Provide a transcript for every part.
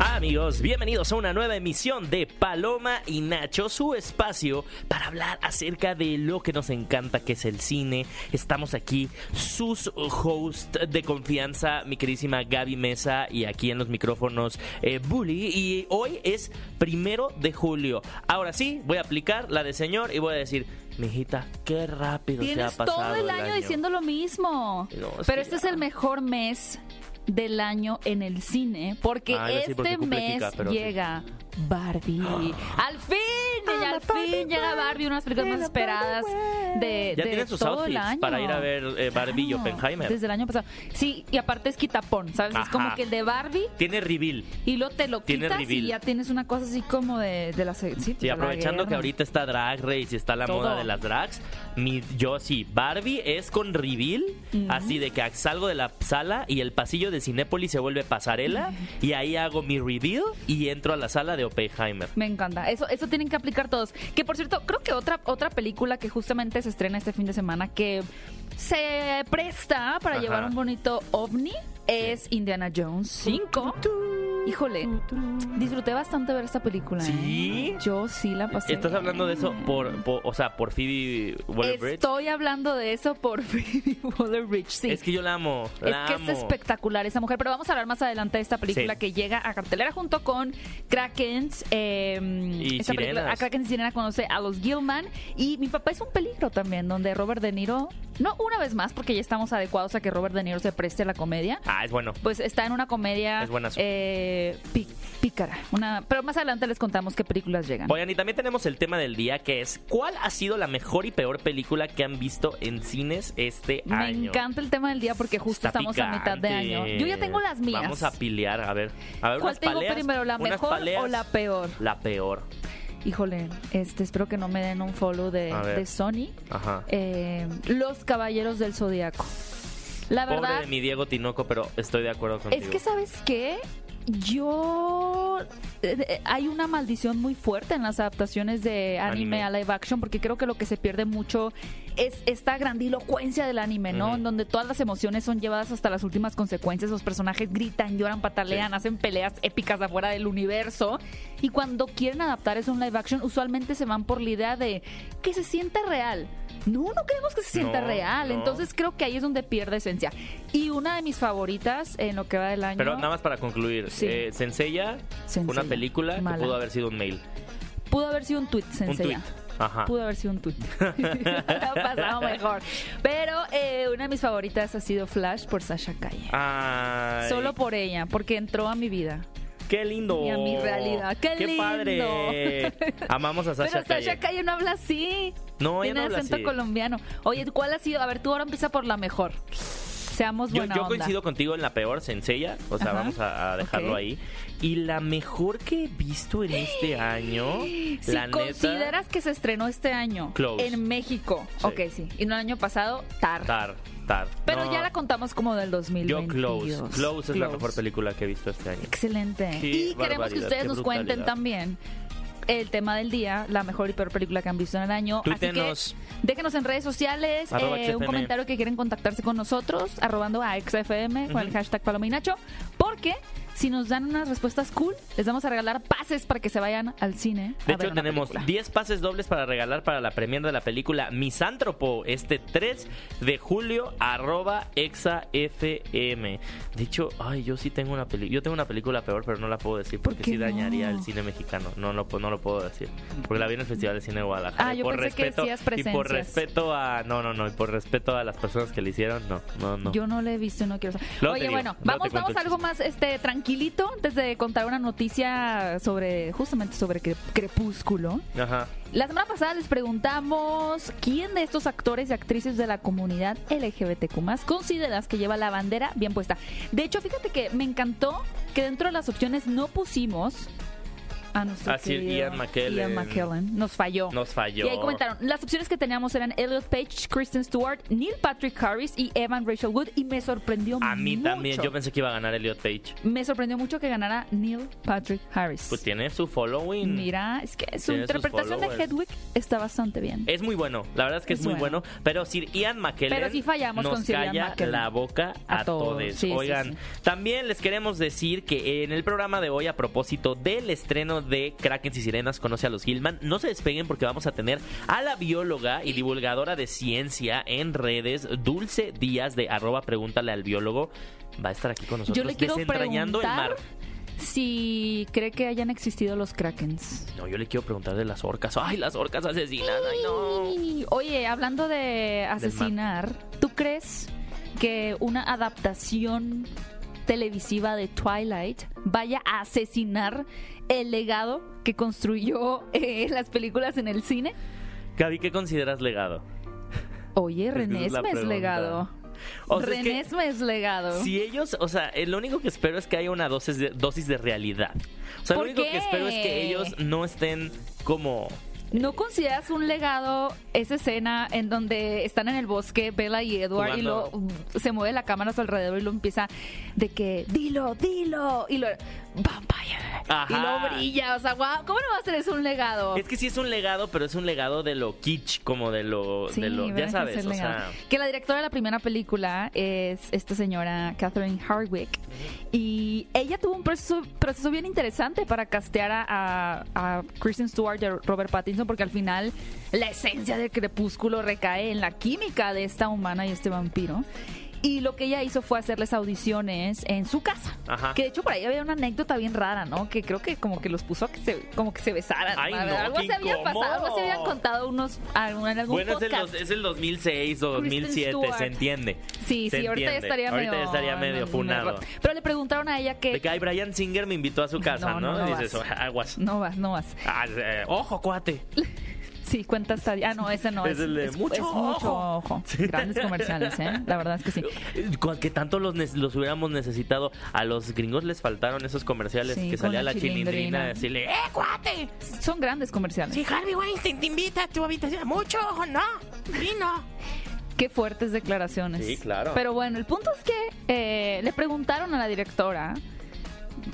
Amigos, bienvenidos a una nueva emisión de Paloma y Nacho, su espacio para hablar acerca de lo que nos encanta, que es el cine. Estamos aquí, sus hosts de confianza, mi queridísima Gaby Mesa y aquí en los micrófonos eh, Bully. Y hoy es primero de julio. Ahora sí, voy a aplicar la de señor y voy a decir, mijita, qué rápido se ha pasado todo el año, diciendo lo mismo. No, es Pero este es el mejor mes del año en el cine porque Ah, porque este mes sí. llega Barbie. Al fin, y al fin llega Barbie, una de las películas más esperadas de, Ya de sus todo el outfits año. para ir a ver eh, Barbie y Oppenheimer. Desde el año pasado. Sí, y aparte es quitapón, ¿sabes? Es como que el de Barbie Tiene reveal. y luego te lo Tiene quitas reveal. y ya tienes una cosa así como de, de la... Sí, Sí, de la aprovechando que ahorita está Drag Race y está la Todo. moda de las drags, mi, yo sí, Barbie es con reveal, así de que salgo de la sala y el pasillo de Cinépolis se vuelve pasarela y ahí hago mi reveal y entro a la sala de Oppenheimer. Me encanta. Eso, eso tienen que aplicar todos. Que por cierto, creo que otra, otra película que justamente se estrena este fin de semana que se presta para Ajá. llevar un bonito ovni es Indiana Jones 5. Híjole, disfruté bastante ver esta película. ¿eh? ¿Sí? Yo sí la pasé. ¿Estás hablando de eso por, por- o sea, por Phoebe Waller-Bridge? Estoy hablando de eso por Phoebe Waller-Bridge, sí. Es que yo la amo, Es que amo. es espectacular esa mujer, pero vamos a hablar más adelante de esta película Sí. que llega a cartelera junto con Krakens. Eh, Y esta película, a Krakens y Sirena conoce a los Gilman y Mi papá es un peligro también, donde Robert De Niro, no una vez más, porque ya estamos adecuados a que Robert De Niro se preste a la comedia. Ah, es bueno. Pues está en una comedia Es buenazo. eh, pí- pícara. Una, pero más adelante les contamos qué películas llegan. Oigan, y también tenemos el tema del día que es ¿cuál ha sido la mejor y peor película que han visto en cines este Me año? encanta el tema del día porque justo Está estamos a mitad de año. Yo ya tengo las mías. Vamos a pilear, a ver. A ver ¿Cuál unas te digo paleas, primero, la mejor paleas. o la peor? La peor. Híjole, este, espero que no me den un follow de, de Sony. Ajá. Eh, Los Caballeros del Zodiaco. La Pobre verdad de mi Diego Tinoco, pero estoy de acuerdo contigo. es que, ¿sabes qué? Yo... eh, eh, hay una maldición muy fuerte en las adaptaciones de anime, Anime. a live action porque creo que lo que se pierde mucho es esta grandilocuencia del anime, ¿no? En donde todas las emociones son llevadas hasta las últimas consecuencias. Los personajes gritan, lloran, patalean, Sí. hacen peleas épicas afuera del universo. Y cuando quieren adaptar eso a un live action, usualmente se van por la idea de que se sienta real. No, no queremos que se sienta No, real. no. Entonces creo que ahí es donde pierde esencia. Y una de mis favoritas en lo que va del año. Pero nada más para concluir. Sí. Eh, Senseiya, Senseiya, una película mala. que pudo haber sido un mail. Pudo haber sido un tweet, Un Senseiya. tweet. Ajá. Pudo haber sido un tweet. ha pasado mejor. Pero eh, una de mis favoritas ha sido Flash por Sasha Calle. Ay, Solo por ella, porque entró a mi vida. ¡Qué lindo! Y a mi realidad. ¡Qué lindo! padre! Amamos a Sasha Pero Sasha Calle. No habla así. No, Tiene no habla acento así. colombiano. Oye, ¿cuál ha sido? A ver, tú ahora empieza por la mejor. Seamos Yo, buena yo onda. coincido contigo en la peor, Senseiya. O sea, Ajá. vamos a, a dejarlo ahí. Y la mejor que he visto en este año, Si la neta... consideras que se estrenó este año Close. en México, Sí. ok, sí, y no el año pasado, Tar. Tar, Pero No, ya la contamos como del Yo 2022. Close. Close es la mejor película que he visto este año. Excelente. Qué y queremos que ustedes nos cuenten también el tema del día, la mejor y peor película que han visto en el año. Así que déjenos en redes sociales eh, un comentario que quieren contactarse con nosotros, arrobando a XFM con el hashtag Paloma y Nacho, porque si nos dan unas respuestas cool, les vamos a regalar pases para que se vayan al cine. De hecho, tenemos película. 10 pases dobles para regalar para la premier de la película Misántropo este 3 de julio, arroba exafm. De hecho, ay, yo sí tengo una película. Yo tengo una película peor, pero no la puedo decir porque qué sí dañaría no? el cine mexicano. No, lo no lo puedo decir. Porque la vi en el Festival de Cine de Guadalajara. Ah, yo por pensé que respeto, decías Y por presencias. respeto a. No, no, no. Y por respeto a las personas que le hicieron, no, no, no. Yo no la he visto y no quiero saber. Luego Oye, bueno, vamos, vamos a algo más este tranquilito antes de contar una noticia sobre, justamente sobre Cre- Crepúsculo. Ajá. La semana pasada les preguntamos quién de estos actores y actrices de la comunidad LGBTQ consideras que lleva la bandera bien puesta. De hecho, fíjate que me encantó que dentro de las opciones no pusimos a nuestro A Sir Ian McKellen. Ian McKellen. Nos falló. Nos falló. Y ahí comentaron, las opciones que teníamos eran Elliot Page, Kristen Stewart, Neil Patrick Harris y Evan Rachel Wood y me sorprendió A mí mucho. también, yo pensé que iba a ganar Elliot Page. Me sorprendió mucho que ganara Neil Patrick Harris. Pues tiene su following. Mira, es que su interpretación de. Hedwig está bastante bien. Es muy bueno, la verdad es que es, Es muy bueno. bueno. Pero Sir Ian McKellen Pero sí fallamos nos con Sir calla McKellen. la boca a, A todos. todos. Sí, sí, Oigan, sí. también les queremos decir que en el programa de hoy, a propósito del estreno de Krakens y Sirenas, conoce a los Gilman, no se despeguen porque vamos a tener a la bióloga y divulgadora de ciencia en redes, Dulce Díaz de arroba pregúntale al biólogo. Va a estar aquí con nosotros Yo le quiero desentrañando el preguntar mar. si cree que hayan existido los Krakens. No, yo le quiero preguntar de las orcas. Ay, las orcas asesinas. Ay, no. Oye, hablando de asesinar, ¿tú crees que una adaptación televisiva de Twilight vaya a asesinar el legado que construyó eh, las películas en el cine? Gaby, ¿qué consideras legado? Oye, René es es legado. O sea, es René que- Esme es legado. Si ellos, o sea, eh, lo único que espero es que haya una dosis de, dosis de realidad. O sea, lo ¿Por único qué? que espero es que ellos no estén como... ¿No consideras un legado esa escena en donde están en el bosque Bella y Edward y lo se mueve la cámara a su alrededor y lo empieza de que dilo, dilo y lo vampire Ajá. y lo brilla, o sea, guau, ¿cómo no va a ser eso un legado? Es que sí es un legado, pero es un legado de lo kitsch, como de lo... Sí, de lo ¿verdad ya sabes, o sea... Que la directora de la primera película es esta señora Catherine Hardwick. Y ella tuvo un proceso, proceso bien interesante para castear a, a- a Kristen Stewart y a Robert Pattinson, porque al final la esencia del crepúsculo recae en la química de esta humana y este vampiro. Y lo que ella hizo fue hacerles audiciones en su casa. Ajá. Que de hecho por ahí había una anécdota bien rara, ¿no? Que creo que como que los puso a que se, como que se besaran. Ay, ¿no? algo se había pasado, algo se habían contado unos algún- algún Bueno, es el, podcast. es el 2006 o 2007, Stewart. se entiende. Sí, Se sí, ahorita ya entiende. estaría Ahorita medio... ya estaría medio funado. Pero le preguntaron a ella De que... que ay, Brian Singer me invitó a su casa, No, ¿no? no, no y dices, vas. aguas. No vas, no vas. Ah, eh, ojo, cuate. Sí, cuenta hasta... Ah, no, ese no. Es el de mucho es mucho ojo. ojo. Grandes comerciales, ¿eh? La verdad es que sí. Que tanto los, los hubiéramos necesitado. A los gringos les faltaron esos comerciales Sí, que salía la chilindrina chilindrina. a decirle, ¡eh, cuate! Son grandes comerciales. Si Harvey Weinstein te invita a tu habitación, mucho ojo, no, vino. Qué fuertes declaraciones. Sí, claro. Pero bueno, el punto es que eh, le preguntaron a la directora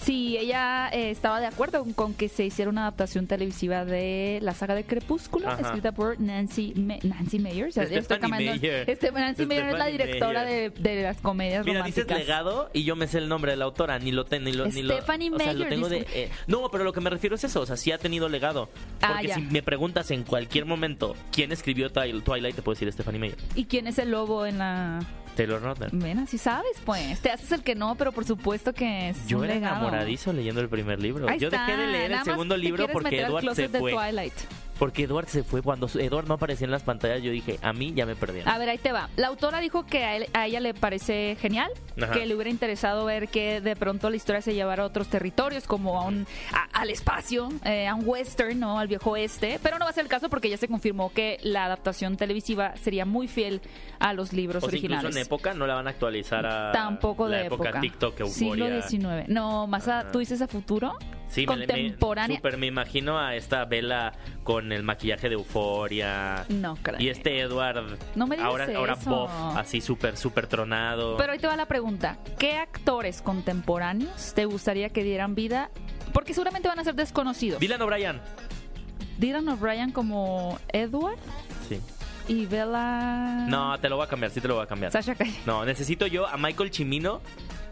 si ella eh, estaba de acuerdo con que se hiciera una adaptación televisiva de la saga de Crepúsculo, Ajá. escrita por Nancy, Ma- Nancy Mayer. O sea, estoy Stephanie cambiando- Meyer. Este, Nancy Mayer es la Stephanie directora de, las comedias Mira, dices románticas. legado y yo me sé el nombre de la autora, ni lo tengo, ni lo, ni lo- Stephanie o sea, lo Meyer, tengo de, disculpe. eh, no, pero lo que me refiero es eso, o sea, sí ha tenido legado. Ah, Porque si me preguntas en cualquier momento quién escribió Twi- Twilight, te puedo decir Stephanie Meyer. ¿Y quién es el lobo en la...? Taylor Lautner. Ven, así sabes, pues. Te haces el que no, pero por supuesto que es Yo un era legado. enamoradizo leyendo el primer libro. Ahí Yo está, dejé de leer el nada más segundo libro porque Edward se closet de fue. Twilight. Porque Edward se fue. Cuando Edward no aparecía en las pantallas, yo dije, a mí ya me perdieron. A ver, ahí te va. La autora dijo que a, él- a ella le parece genial, Ajá. que le hubiera interesado ver que de pronto la historia se llevara a otros territorios, como a un, a- al espacio, eh, a un western, ¿no? Al viejo oeste. Pero no va a ser el caso porque ya se confirmó que la adaptación televisiva sería muy fiel a los libros o sea, incluso originales. en época no la van a actualizar a Tampoco la de época. TikTok, Siglo euforia. XIX. No, más a, tú dices a futuro. Sí, me- me, contemporánea. super, me imagino a esta Vela con el maquillaje de euforia. No, creo. Y este Edward, No me digas ahora, ahora eso. Bob, así súper, súper tronado. Pero ahí te va la pregunta. ¿Qué actores contemporáneos te gustaría que dieran vida? Porque seguramente van a ser desconocidos. Dylan O'Brien. Dylan O'Brien como Edward Sí. y Bella... No, te lo voy a cambiar, sí te lo voy a cambiar. Sasha Calle. No, necesito yo a Michael Chimino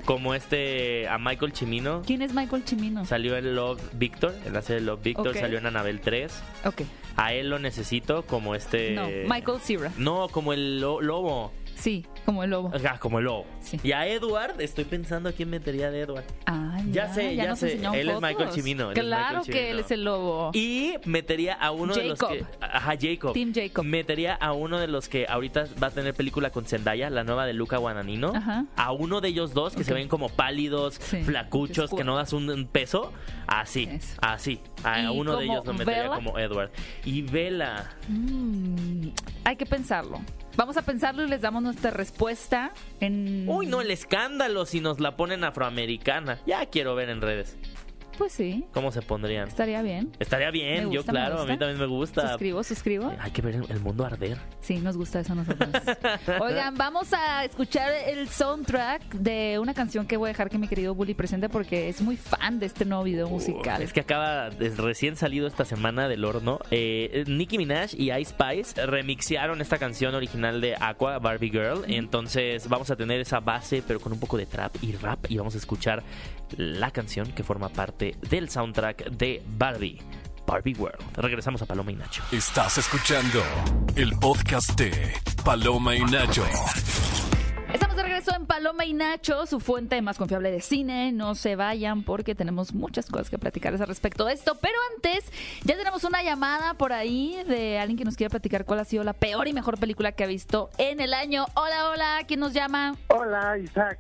como este, a Michael Chimino. ¿Quién es Michael Chimino? Salió en Love Victor, en la serie Love Victor, salió en Anabel 3. Ok. A él lo necesito como este... No, Michael Cera. No, como el lo- lobo. Sí, como el lobo. Ah, como el lobo. Sí. Y a Edward, estoy pensando a quién metería de Edward. Ah, Ya mira, sé, ya sé. Él es. Michael él es Claro Michael que él es el lobo. Y metería a uno de los que. Ajá, Jacob. Team Jacob. Metería a uno de los que ahorita va a tener película con Zendaya, la nueva de Luca Guadagnino. Ajá. A uno de ellos dos que se ven como pálidos, Sí, flacuchos, que que no das un, peso. Así, Eso. así. A ¿Y uno de ellos lo metería Bella? como Edward. Y Vela. Mm, hay que pensarlo. Vamos a pensarlo y les damos nuestra respuesta en... Uy, no, el escándalo si nos la ponen afroamericana. Ya quiero ver en redes. Pues sí, ¿Cómo se pondrían? estaría bien. Estaría bien, yo claro, a mí también me gusta. Suscribo, suscribo. Hay que ver el, el mundo arder. Sí, nos gusta eso a nosotros. Oigan, vamos a escuchar el soundtrack de una canción que voy a dejar que mi querido Bully presente porque es muy fan de este nuevo video musical. Es que acaba recién salido esta semana del horno. Eh, Nicki Minaj y Ice Spice remixearon esta canción original de Aqua, Barbie Girl. Entonces vamos a tener esa base, pero con un poco de trap y rap. Y vamos a escuchar la canción que forma parte del soundtrack de Barbie. Barbie World. Regresamos a Paloma y Nacho. Estás escuchando el podcast de Paloma y Nacho. De regreso en Paloma y Nacho, su fuente más confiable de cine. No se vayan porque tenemos muchas cosas que platicarles al respecto de esto. Pero antes, ya tenemos una llamada por ahí de alguien que nos quiere platicar cuál ha sido la peor y mejor película que ha visto en el año. Hola, hola, ¿quién nos llama? Hola, Isaac.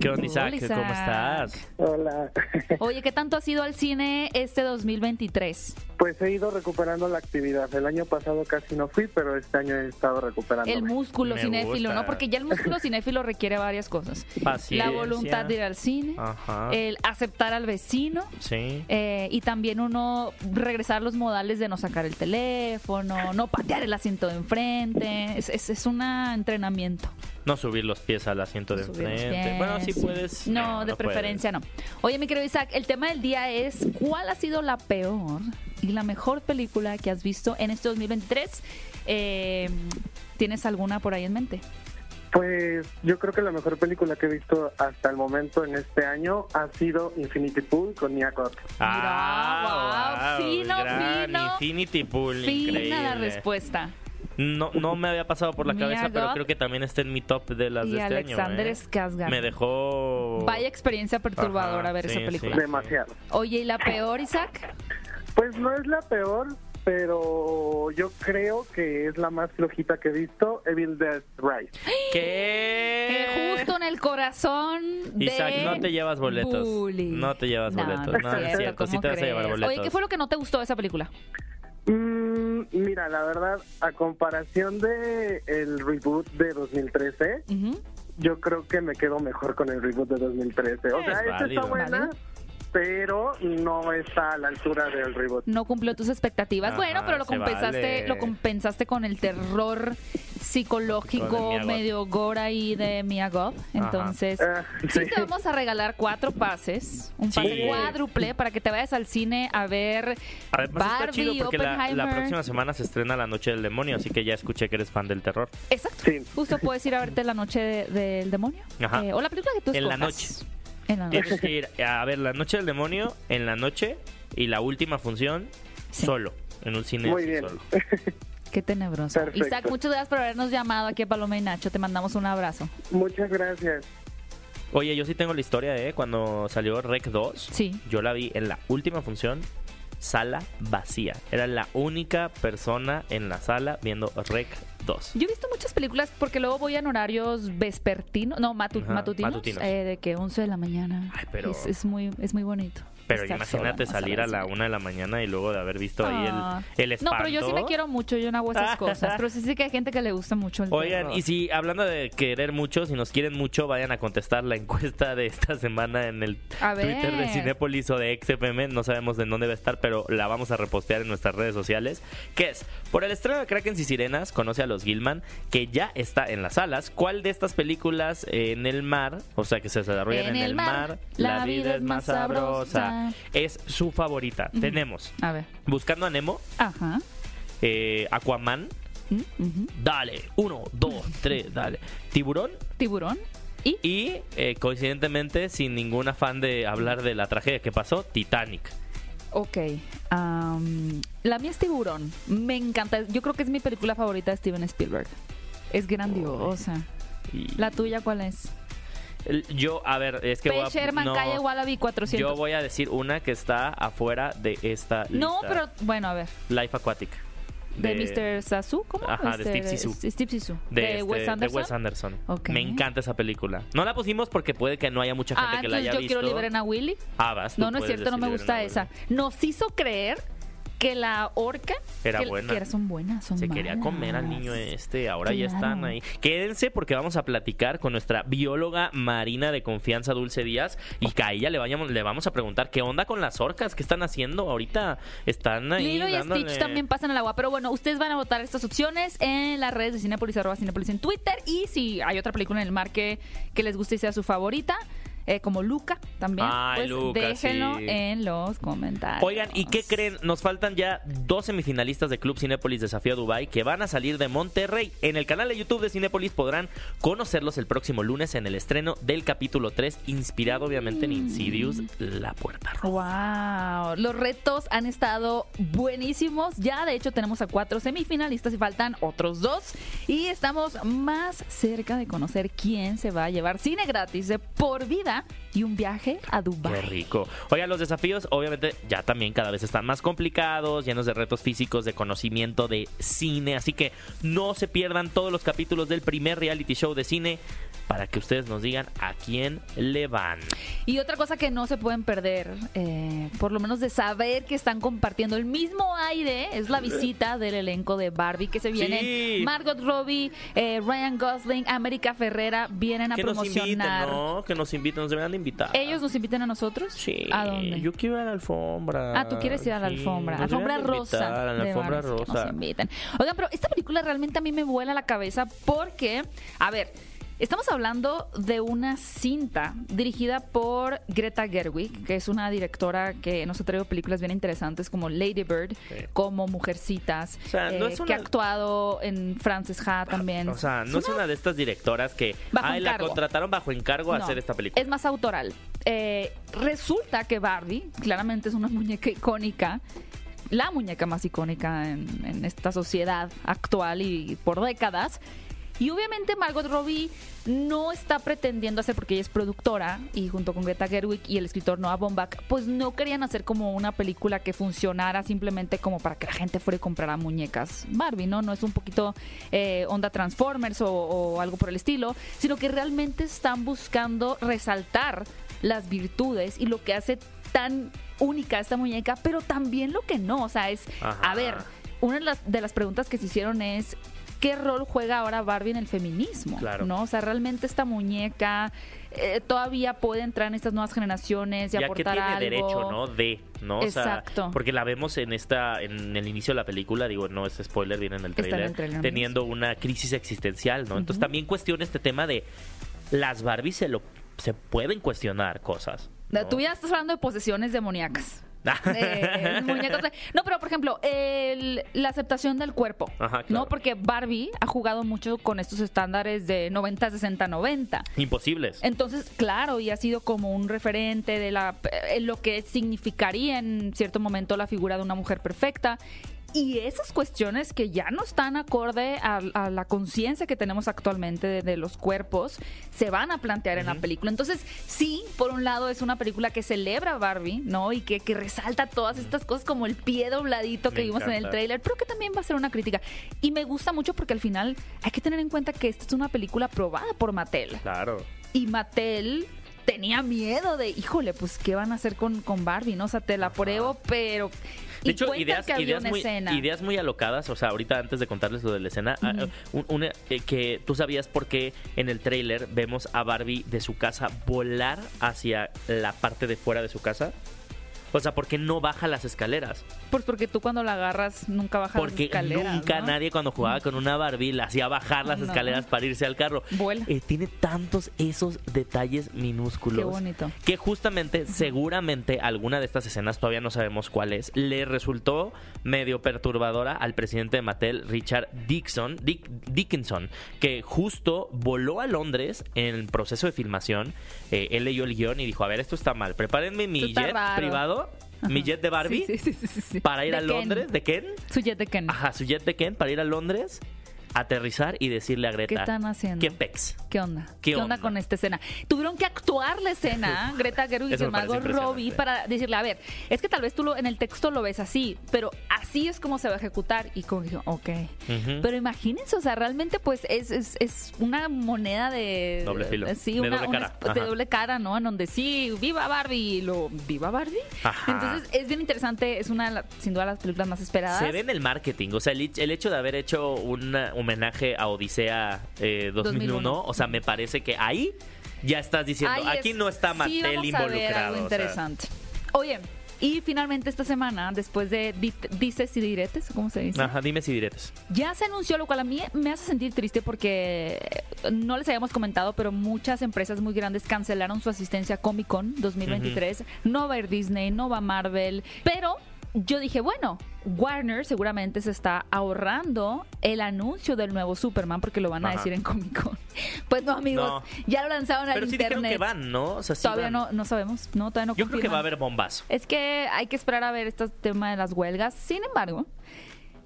¿Qué onda, Isaac? Hola, Isaac. ¿Cómo estás? Hola. Oye, ¿qué tanto has ido al cine este 2023? Pues he ido recuperando la actividad. El año pasado casi no fui, pero este año he estado recuperando. El músculo Me cinéfilo, gusta. ¿no? Porque ya el músculo cinéfilo requiere varias cosas. Paciencia. La voluntad de ir al cine, Ajá. el aceptar al vecino. Sí. eh, y también uno regresar a los modales de no sacar el teléfono, no patear el asiento de enfrente. Es, es, es un entrenamiento. No subir los pies al asiento de enfrente. pies. Bueno, sí puedes. No, de preferencia no. Oye, mi querido Isaac, el tema del día es ¿cuál ha sido la peor y la mejor película que has visto en este 2023? Eh, ¿Tienes alguna por ahí en mente? Pues yo creo que la mejor película que he visto hasta el momento en este año ha sido Infinity Pool con Mia Goth. Ah, Mira, wow, fino, fino. Infinity Pool, Fina increíble. la respuesta. No, no me había pasado por la Mia cabeza, pero creo que también está en mi top de las y de este Alexander año. ¿eh? Skarsgård. Me dejó. Vaya experiencia perturbadora Ajá, ver sí, esa película. sí. Demasiado. Oye, ¿y la peor, Isaac? Pues no es la peor, pero yo creo que es la más flojita que he visto, Evil Dead Rise. ¿Qué? Que justo en el corazón de Isaac, no te llevas boletos. Bully. No te llevas No, boletos. No, es cierto. Sí ¿cómo te vas a llevar boletos. Oye, ¿qué fue lo que no te gustó de esa película? Mm, mira, la verdad, a comparación de el reboot de 2013, Ujú. yo creo que me quedo mejor con el reboot de 2013. O Es sea, esta válido. está buena, Válido. Pero no está a la altura del reboot. No cumplió tus expectativas. Ajá, bueno, pero lo compensaste, vale. lo compensaste con el terror psicológico medio gore ahí de Mia Goth. Entonces, Ah, sí sí. te vamos a regalar cuatro pases, un pase Sí. cuádruple para que te vayas al cine a ver Además está Barbie, chido porque la, la próxima semana se estrena La Noche del Demonio, así que ya escuché que eres fan del terror. Exacto. Sí. Justo puedes ir a verte la noche de- del demonio. Ajá. Eh, o la película que tú En la escojas. En la noche. Tienes que ir a ver La Noche del Demonio en la noche y la última función Sí. solo, en un cine Muy así bien. solo. Qué tenebroso. Perfecto. Isaac, muchas gracias por habernos llamado aquí a Paloma y Nacho. Te mandamos un abrazo. Muchas gracias. Oye, yo sí tengo la historia, ¿eh? Cuando salió Rec 2, Sí. yo la vi en la última función, sala vacía. Era la única persona en la sala viendo Rec 2. Yo he visto muchas películas porque luego voy en horarios vespertinos, no, matu- Ajá, matutinos, matutinos. eh, de que 11 de la mañana. Ay, pero- es, es muy, es muy bonito. Pero imagínate sola, salir a la una de la mañana y luego de haber visto ahí Ah. el, el No, espanto. pero yo sí me quiero mucho, yo no hago esas cosas. Pero sí sé que hay gente que le gusta mucho el Oigan, terror. y si hablando de querer mucho, si nos quieren mucho, vayan a contestar la encuesta de esta semana en el Twitter de. Cinépolis o de XFM. No sabemos de dónde va a estar, pero la vamos a repostear en nuestras redes sociales. Que es, por el estreno de Kraken y Sirenas, conoce a los Gilman, que ya está en las salas. ¿Cuál de estas películas en el mar, o sea, que se desarrollan en, el mar, la, vida es más sabrosa, es su favorita? Tenemos A ver. Buscando a Nemo, Ajá. eh, Aquaman, Mm, dale, uno, dos, tres, dale. Tiburón, Tiburón. Y y eh, coincidentemente, sin ningún afán de hablar de la tragedia que pasó, Titanic. Ok. la mía es Tiburón. Me encanta. Yo creo que es mi película favorita de Steven Spielberg. Es grandiosa. Y ¿La tuya cuál es? Yo, a ver, es que voy a, Sherman, no, calle Wallaby 400. yo voy a decir una que está afuera de esta no, lista. pero bueno, a ver. Life Aquatic. De, Mr. Sasu, ¿cómo? Ajá, de Steve Zissou. de Steve Zissou. De, De, este, Wes de Anderson. Wes Anderson. Me encanta esa película. No la pusimos porque puede que no haya mucha gente Ah, que la haya yo visto. quiero Liberen a Willy. Ah, vas, No, no es cierto, no me gusta esa. Nos hizo creer que la orca. Era que, buena. que era- son buenas, son Se quería comer al niño este, ahora ya están ahí. Quédense porque vamos a platicar con nuestra bióloga marina de confianza, Dulce Díaz, y que a ella le, vayamos, le vamos a preguntar qué onda con las orcas, qué están haciendo ahorita. Están ahí Lilo y dándole- Stitch también pasan al agua. Pero bueno, ustedes van a votar estas opciones en las redes de Cinepolis, arroba Cinepolis en Twitter. Y si hay otra película en el mar que, que les guste y sea su favorita, eh, como Luca también, Ay, pues Luca, déjenlo sí. en los comentarios. Oigan, ¿y qué creen? Nos faltan ya dos semifinalistas de Club Cinépolis Desafío Dubai que van a salir de Monterrey. En el canal de YouTube de Cinépolis podrán conocerlos el próximo lunes en el estreno del capítulo 3, inspirado obviamente en Insidious, La Puerta Roja. Wow, los retos han estado buenísimos. Ya de hecho tenemos a cuatro semifinalistas y faltan otros dos. Y estamos más cerca de conocer quién se va a llevar cine gratis de por vida y un viaje a Dubái. Qué rico. Oigan, los desafíos obviamente ya también cada vez están más complicados, llenos de retos físicos, de conocimiento de cine, así que no se pierdan todos los capítulos del primer reality show de cine para que ustedes nos digan a quién le van. Y otra cosa que no se pueden perder, eh, por lo menos de saber que están compartiendo el mismo aire, es la visita del elenco de Barbie que se viene. Sí. Margot Robbie, eh, Ryan Gosling, América Ferrera vienen a Que nos inviten, promocionar. ¿no? Que nos inviten, nos deberían de invitar. ¿Ellos nos invitan a nosotros? Sí. ¿A dónde? Yo quiero ir a la alfombra. Ah, tú quieres ir a la Sí, alfombra. Alfombra rosa. invitar A la alfombra rosa. nos inviten. Oigan, pero esta película realmente a mí me vuela la cabeza porque, a ver, estamos hablando de una cinta dirigida por Greta Gerwig, que es una directora que nos ha traído películas bien interesantes como Lady Bird, Sí. como Mujercitas, O sea, no eh, es que una- ha actuado en Frances Ha también. O sea, no es una de estas directoras que ay, la contrataron bajo encargo a No, hacer esta película. Es más autoral. Eh, resulta que Barbie, claramente es una muñeca icónica, la muñeca más icónica en, en esta sociedad actual y por décadas. Y obviamente Margot Robbie no está pretendiendo hacer, porque ella es productora, y junto con Greta Gerwig y el escritor Noah Baumbach, pues no querían hacer como una película que funcionara simplemente como para que la gente fuera y comprara muñecas Barbie, ¿no? No es un poquito eh, onda Transformers o, o algo por el estilo, sino que realmente están buscando resaltar las virtudes y lo que hace tan única esta muñeca, pero también lo que no, o sea, es, Ajá. a ver, una de las, de las preguntas que se hicieron es qué rol juega ahora Barbie en el feminismo, Claro. ¿no? O sea, realmente esta muñeca eh, todavía puede entrar en estas nuevas generaciones y ya que aportar tiene algo. derecho, ¿no? De, ¿no? O sea, Exacto. porque la vemos en esta, en el inicio de la película, digo, no es spoiler, viene en el Está en trailer, el teniendo una crisis existencial, ¿no? Entonces también cuestiona este tema de las Barbies se lo se pueden cuestionar cosas. ¿no? Tú ya estás hablando de posesiones demoníacas. Eh, muñecos de- No, pero por ejemplo, el- la aceptación del cuerpo. Ajá, claro. No, porque Barbie ha jugado mucho con estos estándares de 90, 60, 90. Imposibles. Entonces, claro, y ha sido como un referente de la, en lo que significaría en cierto momento la figura de una mujer perfecta. Y esas cuestiones que ya no están acorde a, a la conciencia que tenemos actualmente de, de los cuerpos, se van a plantear en la película. Entonces, sí, por un lado es una película que celebra a Barbie, ¿no? Y que, que resalta todas estas cosas como el pie dobladito que Me vimos en el trailer, pero que también va a ser una crítica. Y me gusta mucho porque al final hay que tener en cuenta que esta es una película aprobada por Mattel. Claro. Y Mattel tenía miedo de, híjole, pues, ¿qué van a hacer con, con Barbie? ¿No? O sea, te la pruebo, pero... De hecho, ideas, que ideas, muy, escena. ideas muy alocadas. O sea, ahorita antes de contarles lo de la escena, ah, un- una, eh, que tú sabías por qué en el tráiler vemos a Barbie de su casa volar hacia la parte de fuera de su casa. O sea, ¿por qué no baja las escaleras? Pues porque tú cuando la agarras nunca bajas Porque las escaleras, nunca ¿no? nadie cuando jugaba con una Barbie la hacía bajar las No. escaleras para irse al carro. Vuela. Eh, tiene tantos esos detalles minúsculos. Qué bonito. Que justamente, seguramente, alguna de estas escenas, todavía no sabemos cuál es, le resultó medio perturbadora al presidente de Mattel, Richard Dixon, Dick- Dickinson, que justo voló a Londres en el proceso de filmación. Eh, él leyó el guion y dijo, a ver, esto está mal, prepárenme mi jet raro. privado, mi jet de Barbie, Sí, sí, sí, para ir De a Ken. Londres, de Ken. Su jet de Ken. Ajá, su jet de Ken para ir a Londres. Aterrizar y decirle a Greta. ¿Qué están haciendo? ¿Qué pex? ¿Qué onda? ¿Qué onda? onda? con esta escena? Tuvieron que actuar la escena, Greta Gerwig y Margot Robbie, para decirle, a ver, es que tal vez tú lo, en el texto lo ves así, pero así es como se va a ejecutar. Y como dijo, ok. Pero imagínense, o sea, realmente pues es, es, es una moneda de... Doble filo. Sí, De una, doble una cara. de doble cara, ¿no? En donde sí, viva Barbie, y lo viva Barbie. Ajá. Entonces es bien interesante, es una, sin duda, las películas más esperadas. Se ve en el marketing, o sea, el, el hecho de haber hecho un homenaje a Odisea eh, 2001, 2001. o sea, me parece que ahí ya estás diciendo, Ahí aquí es- no está sí, Mattel vamos a ver involucrado. algo o sea. interesante. Oye, y finalmente esta semana, después de di- dices y diretes, ¿cómo se dice? Ajá, dime si diretes. Ya se anunció, lo cual a mí me hace sentir triste porque eh, no les habíamos comentado, pero muchas empresas muy grandes cancelaron su asistencia a Comic Con 2023. No va a ir Disney, no va Marvel, pero yo dije, bueno, Warner seguramente se está ahorrando el anuncio del nuevo Superman porque lo van a Ajá. decir en Comic Con. Pues no, amigos, No. ya lo lanzaron al Pero sí dijeron internet. que van, ¿no? O sea, sí Todavía van. no, no sabemos, no, todavía no Yo creo que va a haber bombazo. Es que hay que esperar a ver este tema de las huelgas. Sin embargo,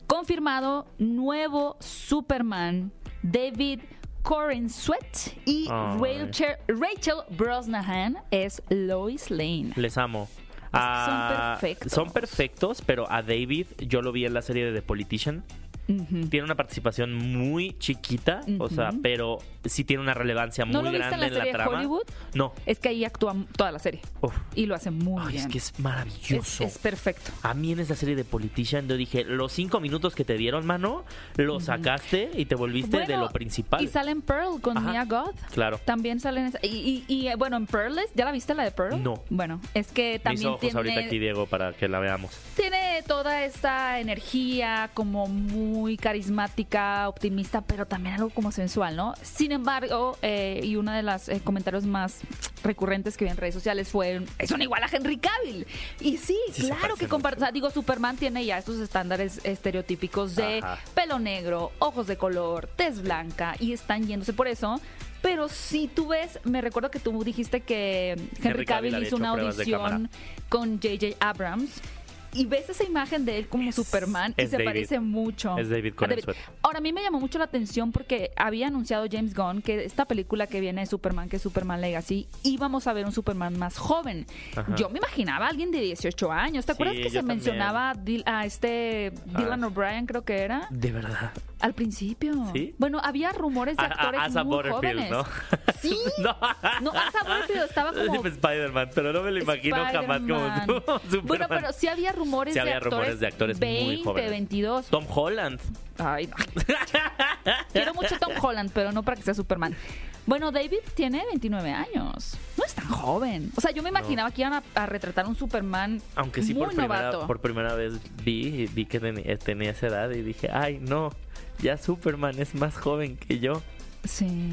confirmado nuevo Superman, David Corin Sweat y Ay. Rachel, Rachel Brosnahan es Lois Lane. Les amo. Son Ah, perfectos. Son perfectos, pero a David yo lo vi en la serie de The Politician. Ujú. Tiene una participación muy chiquita, o sea, pero sí tiene una relevancia ¿No muy lo viste en grande la en la, serie de trama. Hollywood? No. Es que ahí actúa toda la serie Uf. y lo hace muy Ay, bien. es que es Es- maravilloso. es perfecto. A mí en esa serie de Politician yo dije, los cinco minutos que te dieron, mano, lo sacaste y te volviste de Bueno, lo principal. Y sale en Pearl con Ajá. Mia Goth. Claro. También salen esa- y, y, y, bueno en Pearless ya la viste la de Pearl No. bueno es que Mis también ojos tiene ahorita aquí, Diego, para que la veamos. tiene toda esta energía como muy carismática, optimista, pero también algo como sensual, ¿no? Sin embargo, eh, y uno de los eh, comentarios más recurrentes que vi en redes sociales fue, es un igual a Henry Cavill. Y sí, claro que comparte, o sea, digo, Superman tiene ya estos estándares estereotípicos de Ajá. pelo negro, ojos de color, tez blanca, y están yéndose por eso. Pero si tú ves, me recuerdo que tú dijiste que Henry, Henry Cavill Cavill hizo una audición con J.J. Abrams y ves esa imagen de él como Es- Superman y se David. parece mucho. Es David a. Ahora, a mí me llamó mucho la atención porque había anunciado James Gunn que esta película que viene de Superman, que es Superman Legacy, íbamos a ver un Superman más joven. Ajá. Yo me imaginaba a alguien de 18 años. ¿Te acuerdas Sí, que se también. mencionaba a, este Dylan Ah. O'Brien, creo que era? De verdad. Al principio. ¿Sí? Bueno, había rumores de A- a- actores Asa muy Butterfield, jóvenes. ¿no? Sí. no. No, Asa Butterfield estaba como Spider-Man, pero no me lo imagino jamás como Superman. Bueno, pero sí había rumores, Sí de, había actores rumores de actores muy 20, jóvenes. 22. Tom Holland. Ay, no. Quiero mucho a Tom Holland, pero no para que sea Superman. Bueno, David tiene 29 años. No es tan joven. O sea, yo me imaginaba que iban a, a retratar un Superman Aunque sí muy por primera, por primera vez vi, vi que ten- tenía esa edad y dije, ay no, ya Superman es más joven que yo. Sí,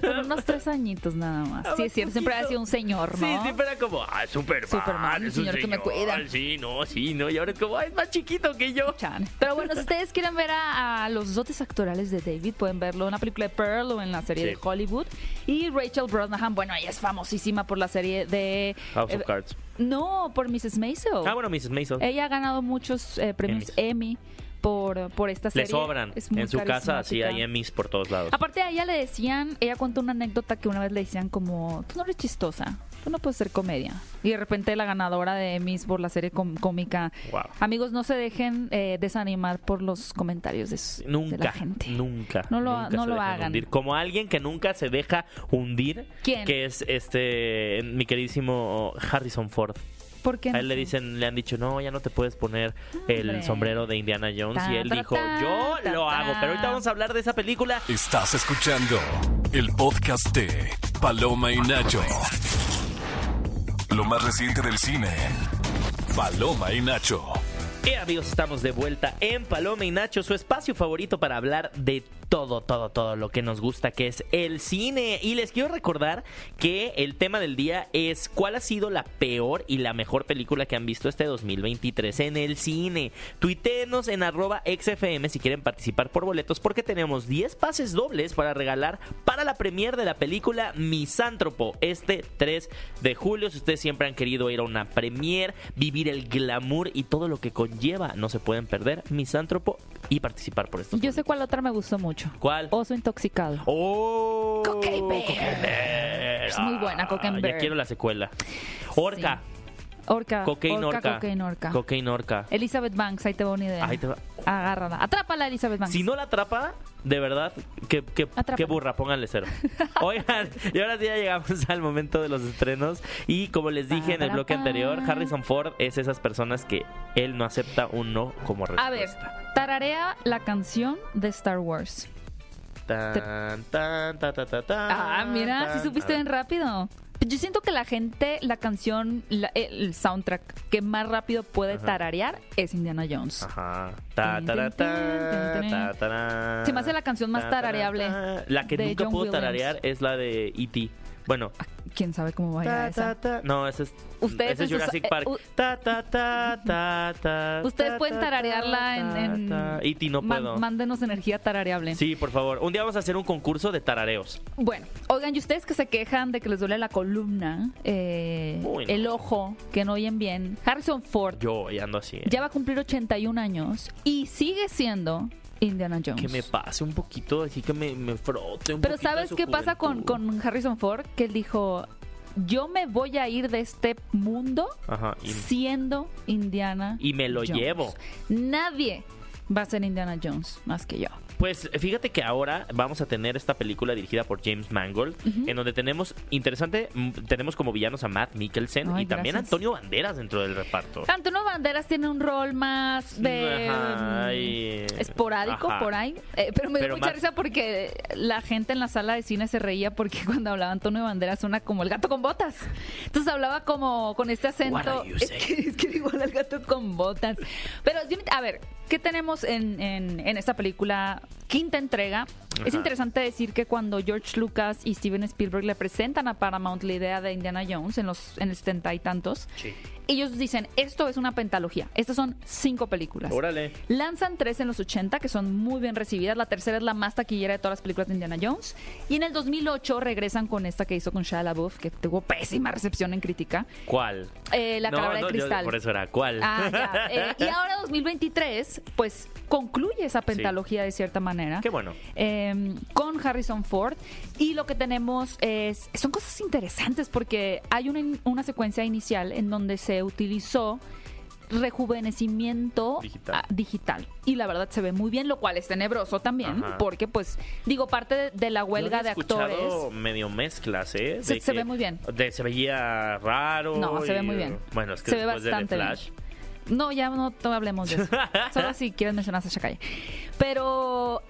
por unos tres añitos nada más. Ah, Sí, es cierto, siempre ha sido un señor, ¿no? Sí, siempre era como, ah, Superman, Superman, es un un señor que me cuida. Sí, no, sí, no, y ahora es como, ah, es más chiquito que yo. Chan. Pero bueno, si ustedes quieren ver a, a los dotes actorales de David, pueden verlo en la película de Pearl o en la serie Sí. de Hollywood. Y Rachel Brosnahan, bueno, ella es famosísima por la serie de... House of eh, Cards. No, por Mrs. Maisel. Ah, bueno, Mrs. Mason. Ella ha ganado muchos eh, premios Emmy por, por esta serie. Le sobran. Es muy En su casa sí carismática. hay Emmys por todos lados. Aparte a ella le decían, ella cuenta una anécdota que una vez le decían como, tú no eres chistosa, tú no puedes ser comedia. Y de repente la ganadora de Emmys por la serie com- cómica. Wow. Amigos, no se dejen eh, desanimar por los comentarios de, Nunca, la gente. nunca. No lo- nunca no lo hagan. hundir. Como alguien que nunca se deja hundir. ¿Quién? Que es este, mi queridísimo Harrison Ford. ¿Por qué A él le dicen, le han dicho, no, ya no te puedes poner el Hombre. sombrero de Indiana Jones. Ta, y él ta, dijo, ta, yo ta, lo ta. hago. Pero ahorita vamos a hablar de esa película. Estás escuchando el podcast de Paloma y Nacho. Lo más reciente del cine. Paloma y Nacho. Y amigos, estamos de vuelta en Paloma y Nacho, su espacio favorito para hablar de todo, todo, todo lo que nos gusta, que es el cine. Y les quiero recordar que el tema del día es cuál ha sido la peor y la mejor película que han visto este 2023 en el cine. Tuiteenos en arroba XFM si quieren participar por boletos porque tenemos 10 pases dobles para regalar para la premier de la película Misántropo este 3 de julio. Si ustedes siempre han querido ir a una premier, vivir el glamour y todo lo que conlleva, no se pueden perder Misántropo y participar por estos. Yo sé cuál otra me gustó mucho. ¿Cuál? Oso intoxicado. ¡Oh! Cocaine Bear. Cocaine Bear. Es muy buena, Cocaine Ah, Bear. Ya quiero la secuela. Orca. Orca. Cocaine Orca. Cocaine Orca. Cocaine Orca. Elizabeth Banks, ahí te va una idea. Ahí te va. Agárrala. Atrápala, Elizabeth Banks. Si no la atrapa, de verdad, qué, qué, qué burra, pónganle cero. Oigan, y ahora sí ya llegamos al momento de los estrenos. Y como les dije en el bloque anterior, Harrison Ford es esas personas que él no acepta un no como A ver, respuesta. tararea la canción de Star Wars. Tan, tan, ta, ta, ta, tan, Ah, mira, tan. si supiste bien rápido. Yo siento que la gente, la canción, la- el soundtrack que más rápido puede Ajá. tararear es Indiana Jones. Ajá. Ta, ta, ta, Se me hace la canción más ta, ta, tarareable ta. La que nunca puedo Williams. tararear es la de E.T. Bueno, ¿Quién sabe cómo vaya Ta, esa? ta, ta. No, ese es, Ustedes ese es sus- Jurassic eh, Park. u- Ta, ta, ta, ta, ta, Ustedes ta, pueden ta, tararearla en... ta, en ta. E.T. no puedo. Mándenos energía tarareable. Sí, por favor. Un día vamos a hacer un concurso de tarareos. Bueno, oigan, y ustedes que se quejan de que les duele la columna, eh, Uy, no. el ojo, que no oyen bien, Harrison Ford Yo y ando así. ¿eh? ya va a cumplir 81 años y sigue siendo Indiana Jones. Que me pase un poquito, así que me, me frote un Pero poquito ¿sabes qué pasa con, con Harrison Ford? Que él dijo, yo me voy a ir de este mundo Ajá. Y, siendo Indiana y me lo Jones. llevo. Nadie va a ser Indiana Jones más que yo. Pues fíjate que ahora vamos a tener esta película dirigida por James Mangold, en donde tenemos, interesante, tenemos como villanos a Matt Mikkelsen Ay, y también a. Antonio Banderas dentro del reparto. Antonio Banderas tiene un rol más de Ajá, mm, y- esporádico Ajá. por ahí, Eh, pero me dio Pero mucha risa porque la gente en la sala de cine se reía porque cuando hablaba Antonio Banderas suena como el gato con botas. Entonces hablaba como con este What acento. Es que, es que igual al gato con botas. Pero a ver, ¿qué tenemos en, en- en esta película? Quinta entrega. Es interesante decir que cuando George Lucas y Steven Spielberg le presentan a Paramount la idea de Indiana Jones en los en el setenta y tantos, Sí. Ellos dicen, esto es una pentalogía. Estas son cinco películas. Órale. Lanzan tres en los 80 que son muy bien recibidas. La tercera es la más taquillera de todas las películas de Indiana Jones. Y en el 2008 regresan con esta que hizo con Shia LaBeouf, que tuvo pésima recepción en crítica. ¿Cuál? Eh, la No, de yo- cristal. por eso era, ¿cuál? Ah, ya. Eh, y ahora 2023, pues concluye esa pentalogía de cierta manera. Qué bueno. Eh, con Harrison Ford. Y lo que tenemos es. Son cosas interesantes porque hay una, una secuencia inicial en donde se utilizó rejuvenecimiento Digital. ah, digital. Y la verdad se ve muy bien, lo cual es tenebroso también, Ajá. porque pues, digo, parte de, de la Yo huelga había de actores. medio mezclas, ¿eh? Se- De se que- ve muy bien. de- se veía raro. No, se ve muy bien. Bueno, es que Se ve después de bastante bien. Flash. No, ya no, no hablemos de eso. Solo si quieres mencionar a Sasha Calle. Pero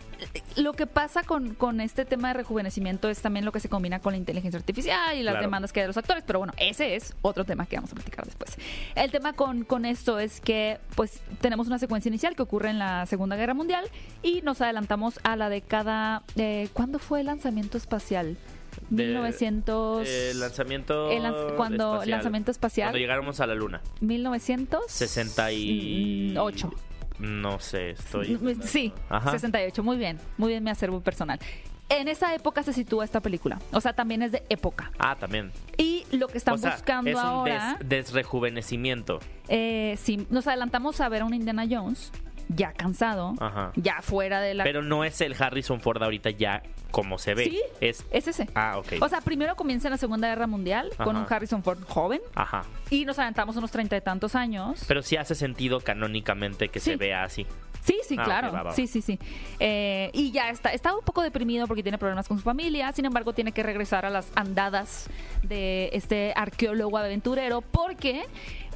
lo que pasa con, con este tema de rejuvenecimiento es también lo que se combina con la inteligencia artificial y las Claro. demandas que hay de los actores. Pero bueno, ese es otro tema que vamos a platicar después. El tema con, con esto es que pues tenemos una secuencia inicial que ocurre en la Segunda Guerra Mundial y nos adelantamos a la década... Eh, ¿Cuándo fue el lanzamiento espacial? De- 1900... El lanzamiento. el lanz- cuando espacial. lanzamiento espacial Cuando llegáramos a la luna. 1900 68. ocho. No sé, estoy. Sí, Ajá. 68, muy bien, muy bien mi acervo personal. En esa época se sitúa esta película, o sea, también es de época. Ah, también. Y lo que están o sea, buscando es un ahora, des- desrejuvenecimiento. eh, sí, nos adelantamos a ver a un Indiana Jones ya cansado, Ajá. ya fuera de la... Pero no es el Harrison Ford ahorita ya como se ve. Sí, Es. es ese. Ah, ok. O sea, primero comienza en la Segunda Guerra Mundial con un Harrison Ford joven Ajá. y nos adelantamos unos treinta y tantos años. Pero sí hace sentido canónicamente que Sí. se vea así. Sí, sí, Ah, claro. va, va. Sí, sí, sí. Eh, y ya está. Está un poco deprimido porque tiene problemas con su familia. Sin embargo, tiene que regresar a las andadas de este arqueólogo aventurero porque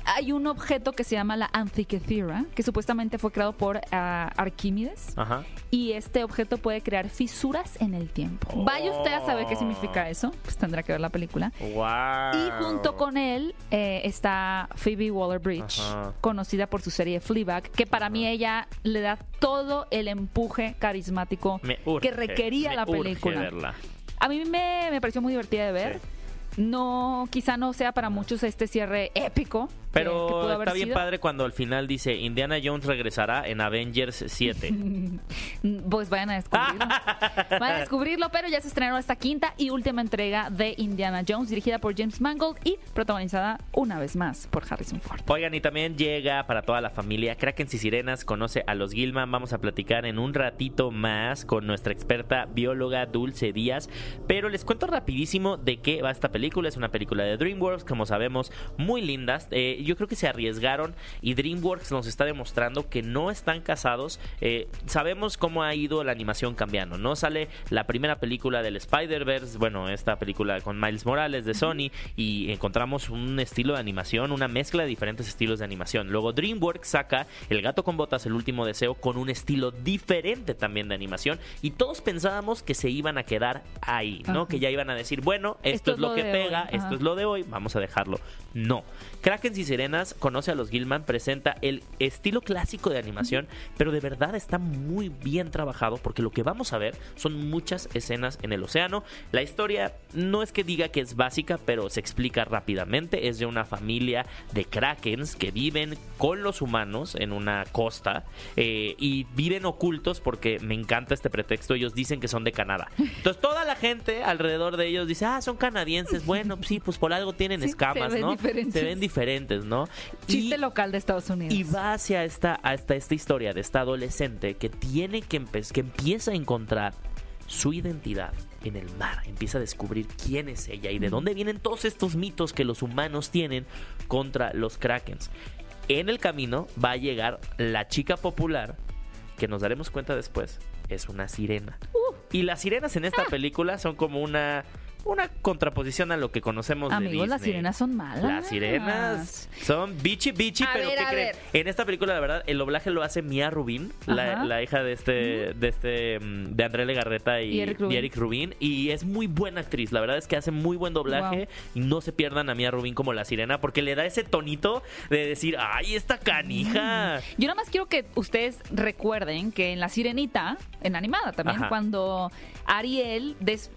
hay un objeto que se llama la Antikythera, que supuestamente fue creado por ah, Arquímedes. Ajá. Y este objeto puede crear fisuras en el tiempo. Vaya usted a saber qué significa eso. Pues tendrá que ver la película. Wow. Y junto con él eh, está Phoebe Waller-Bridge, conocida por su serie Fleabag, que para mí ella le da todo el empuje carismático urge, que requería la película. verla. A mí me, me pareció muy divertida de ver. Sí. No, quizá no sea para muchos este cierre épico, Pero está bien sido. padre cuando al final dice Indiana Jones regresará en Avengers 7. Pues vayan a descubrirlo. vayan a descubrirlo, pero ya se estrenó esta quinta y última entrega de Indiana Jones, dirigida por James Mangold y protagonizada una vez más por Harrison Ford. Oigan, y también llega para toda la familia Krakens y Sirenas, conoce a los Gilman. Vamos a platicar en un ratito más con nuestra experta bióloga Dulce Díaz. Pero les cuento rapidísimo de qué va esta película. Es una película de DreamWorks, como sabemos, muy lindas. Eh, yo creo que se arriesgaron y DreamWorks nos está demostrando que no están casados. Eh, sabemos cómo ha ido la animación cambiando, ¿no? Sale la primera película del Spider-Verse, bueno, esta película con Miles Morales de Sony, y encontramos un estilo de animación, una mezcla de diferentes estilos de animación. Luego DreamWorks saca El gato con botas, el último deseo, con un estilo diferente también de animación, y todos pensábamos que se iban a quedar ahí, ¿no? Ajá. Que ya iban a decir, bueno, esto, es lo que pega, esto es lo de hoy, vamos a dejarlo. No. Krakens y Sirenas conoce a los Gilman, presenta el estilo clásico de animación, pero de verdad está muy bien trabajado porque lo que vamos a ver son muchas escenas en el océano. La historia no es que diga que es básica, pero se explica rápidamente. Es de una familia de Krakens que viven con los humanos en una costa eh, y viven ocultos porque me encanta este pretexto. Ellos dicen que son de Canadá. Entonces toda la gente alrededor de ellos dice, ah, son canadienses. Bueno, pues sí, pues por algo tienen Sí, escamas, se ¿no? diferentes. Se ven diferentes, ¿no? Chiste Y- local de Estados Unidos. y va hacia esta, hasta esta historia de esta adolescente que tiene que, empe- que empieza a encontrar su identidad en el mar, empieza a descubrir quién es ella y de dónde vienen todos estos mitos que los humanos tienen contra los krakens. En el camino va a llegar la chica popular, que nos daremos cuenta después, es una sirena. Uh. Y las sirenas en esta película son como una, una contraposición a lo que conocemos de Amigos, las Disney. sirenas son malas. Las sirenas son bichi bichi, A pero ver, ¿qué a creen? ver. En esta película, la verdad, el doblaje lo hace Mia Rubin, la, hija de este, de este, mm, de André Legarreta y, Y Eric Rubin. y Eric Rubin, y es muy buena actriz. La verdad es que hace muy buen doblaje y no se pierdan a Mia Rubin como la sirena porque le da ese tonito de decir, ay, esta canija. Yo nada más quiero que ustedes recuerden que en La Sirenita, en animada también, Ajá. cuando Ariel des,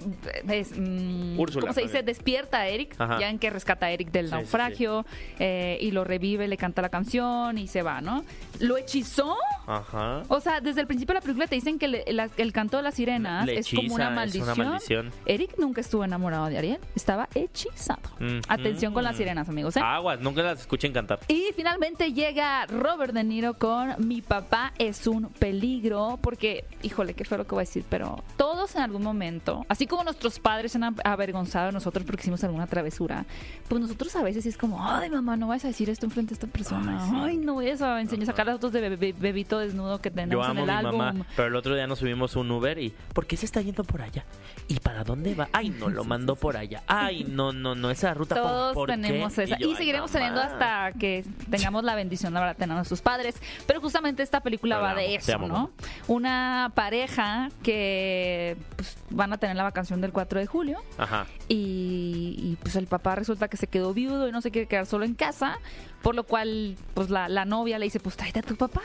des- mm, Úrsula, ¿cómo se dice? despierta a Eric, Ajá. ya en que rescata a Eric del Sí, sí, naufragio eh, y lo revive, le canta la canción y se va, ¿no? ¿Lo hechizó? Ajá. O sea, desde el principio de la película te dicen que le- la- el canto de las sirenas Le es como una es maldición. una maldición. Eric nunca estuvo enamorado de Ariel, estaba hechizado. Atención con las sirenas, amigos. ¿eh? Aguas, nunca las escuchen cantar. Y finalmente llega Robert De Niro con Mi papá es un peligro, porque, híjole, qué fue lo que voy a decir, pero todos en algún momento, así como nuestros padres se han avergonzado de nosotros porque hicimos alguna travesura, pues nosotros a veces es como, ay mamá, no vas a decir esto enfrente de esta persona, Ay, sí. ay, no voy a enseñar, sacar las fotos de bebé- desnudo que tenemos en amo el mi álbum. mamá, pero el otro día nos subimos un Uber y ¿por qué se está yendo por allá? ¿Y para dónde va? Ay, no, lo mandó por allá. Ay, no, no, no, esa ruta ¿por- Todos por qué? tenemos esa. yo, Y, "Ay, seguiremos mamá". teniendo hasta que tengamos la bendición, la verdad, tener a nuestros padres. Pero justamente esta película va amo, de eso, amo, ¿no? Una pareja que pues, van a tener la vacación del 4 de julio Ajá. y, y, pues el papá resulta que se quedó viudo y no se quiere quedar solo en casa, por lo cual pues la, la novia le dice, pues tráete a tu papá.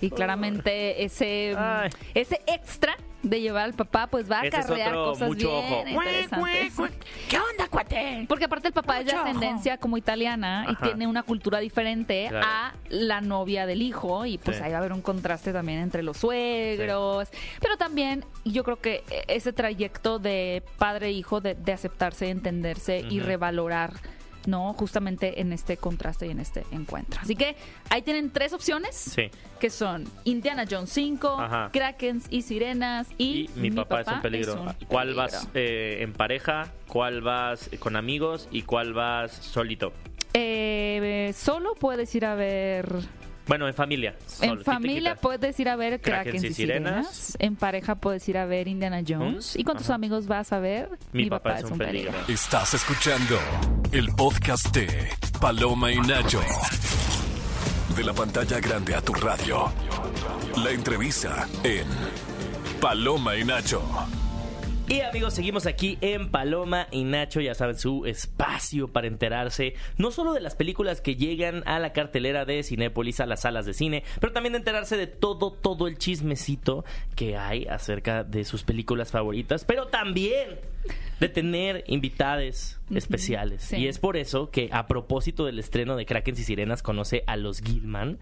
Y claramente ese, Ay. ese extra de llevar al papá pues va a acarrear cosas mucho bien ojo. interesantes. ¿Qué onda, cuate? Porque aparte el papá es de ojo. ascendencia como italiana y tiene una cultura diferente Claro. a la novia del hijo y pues Sí. ahí va a haber un contraste también entre los suegros. Pero también yo creo que ese trayecto de padre e hijo de, de aceptarse, entenderse y revalorar. No, justamente en este contraste y en este encuentro. Así que ahí tienen tres opciones Sí. que son Indiana Jones 5, Ajá. Krakens y Sirenas y, Y mi, papá, es un peligro. un ¿Cuál vas eh, en pareja? ¿Cuál vas con amigos? ¿Y cuál vas solito? Eh, solo puedes ir a ver Bueno, en familia. solo, En familia puedes ir a ver Krakens y Sirenas. Sirenas. En pareja puedes ir a ver Indiana Jones. ¿Mm? Y con tus Ajá. amigos vas a ver Mi, papá, es un peligro. Estás escuchando el podcast de Paloma y Nacho. De la pantalla grande a tu radio. La entrevista en Paloma y Nacho. Y amigos, seguimos aquí en Paloma y Nacho, ya saben, su espacio para enterarse no solo de las películas que llegan a la cartelera de Cinépolis, a las salas de cine, pero también de enterarse de todo, todo el chismecito que hay acerca de sus películas favoritas, pero también de tener invitades especiales. sí. Y es por eso que a propósito del estreno de Kraken y Sirenas conoce a los Gilman.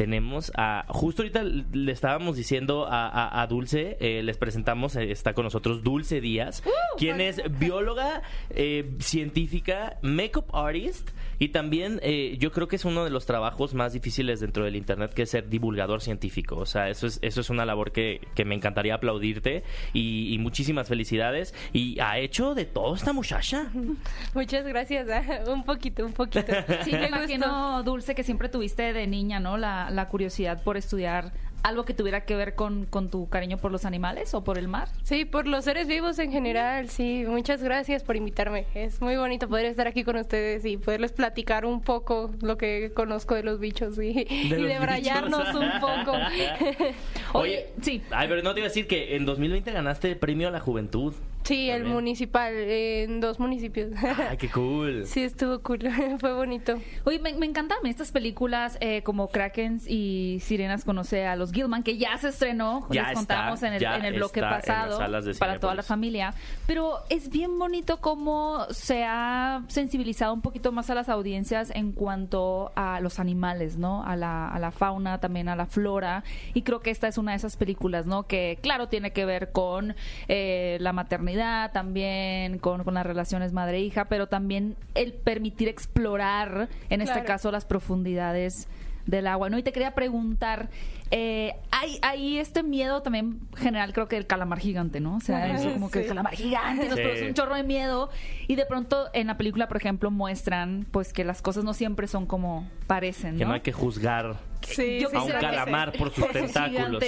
Tenemos a, justo ahorita le estábamos diciendo a, a- a Dulce, eh, les presentamos, eh, está con nosotros Dulce Díaz, quien es bióloga, eh, científica, makeup artist y también eh, yo creo que es uno de los trabajos más difíciles dentro del Internet, que es ser divulgador científico. O sea, eso es, eso es una labor que, que me encantaría aplaudirte y, y muchísimas felicidades. Y ha hecho de todo esta muchacha. Muchas gracias. Un poquito, un poquito. Sí, me imagino, Dulce, que siempre tuviste de niña, ¿no? La, la curiosidad por estudiar algo que tuviera que ver con, con tu cariño por los animales o por el mar. Sí, por los seres vivos en general, sí. Muchas gracias por invitarme. Es muy bonito poder estar aquí con ustedes y poderles platicar un poco lo que conozco de los bichos y, y los debrayarnos un poco. Oye, sí. Ay, pero no te iba a decir que en 2020 ganaste el premio a la juventud. Sí, el municipal en dos municipios. Ay, qué cool. Sí, estuvo cool. Fue bonito. Oye, me, me encantan estas películas eh, como Krakens y Sirenas conoce a los Gilman, que ya se estrenó, Ya les está, contamos en el, en el bloque está en las pasado, salas de para toda la familia. Pero es bien bonito cómo se ha sensibilizado un poquito más a las audiencias en cuanto a los animales, ¿no? A la, a la fauna, también a la flora. Y creo que esta es una de esas películas, ¿no? Que, claro, tiene que ver con eh, la maternidad, también con, con las relaciones madre-hija, pero también el permitir explorar, en este caso, las profundidades del agua, ¿no? Y te quería preguntar, eh, hay, hay este miedo también general, creo que el calamar gigante, ¿no? O sea, eso como que el calamar gigante nos Sí. produce un chorro de miedo y de pronto en la película, por ejemplo, muestran pues que las cosas no siempre son como parecen, Que ¿no? no hay que juzgar Sí, Yo a un calamar por sus por tentáculos.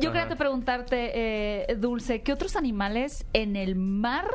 Yo quería preguntarte, eh, Dulce, ¿qué otros animales en el mar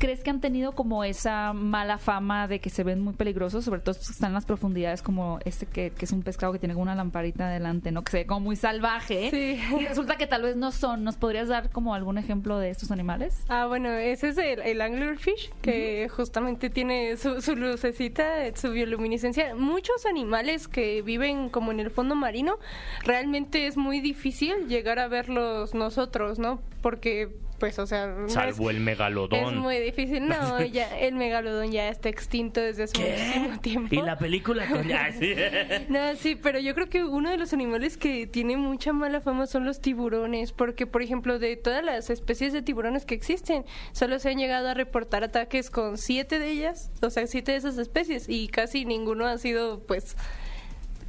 crees que han tenido como esa mala fama de que se ven muy peligrosos, sobre todo que están en las profundidades, como este que, que es un pescado que tiene como una lamparita adelante, ¿no? Que se ve como muy salvaje. Sí. Y resulta que tal vez no son. ¿Nos podrías dar como algún ejemplo de estos animales? Ah, bueno, ese es el, el anglerfish, que justamente tiene su, su lucecita, su bioluminiscencia. Muchos animales que viven como en el fondo marino, realmente es muy difícil llegar a verlos nosotros, ¿no? Porque, pues, o sea... no es- Salvo el megalodón. Es muy difícil. No, ya el megalodón ya está extinto desde hace muchísimo tiempo. Y la película con... Ay, sí. No, sí, pero yo creo que uno de los animales que tiene mucha mala fama son los tiburones, porque por ejemplo de todas las especies de tiburones que existen, solo se han llegado a reportar ataques con siete de ellas, o sea, siete de esas especies, y casi ninguno ha sido, pues,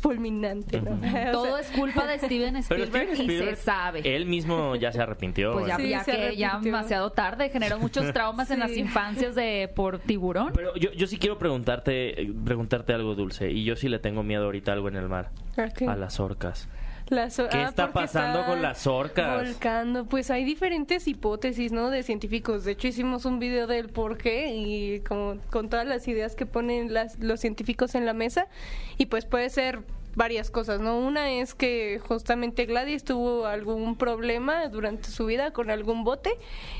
fulminante, ¿no? O Todo sea, es culpa de Steven Pero Spielberg, Steven y se sabe. Él mismo ya se arrepintió. Pues ya, Sí, ya se que ya demasiado tarde generó muchos traumas en las infancias de por tiburón. Pero yo, yo sí quiero preguntarte, eh, preguntarte algo, Dulce. Y yo sí le tengo miedo ahorita algo en el mar. A las orcas. Las ¿Qué ah, está pasando está con las orcas? Volcando. Pues hay diferentes hipótesis, ¿no? De científicos. De hecho, hicimos un video del por qué y como con todas las ideas que ponen las, los científicos en la mesa. Y pues puede ser varias cosas, ¿no? Una es que justamente Gladys tuvo algún problema durante su vida con algún bote.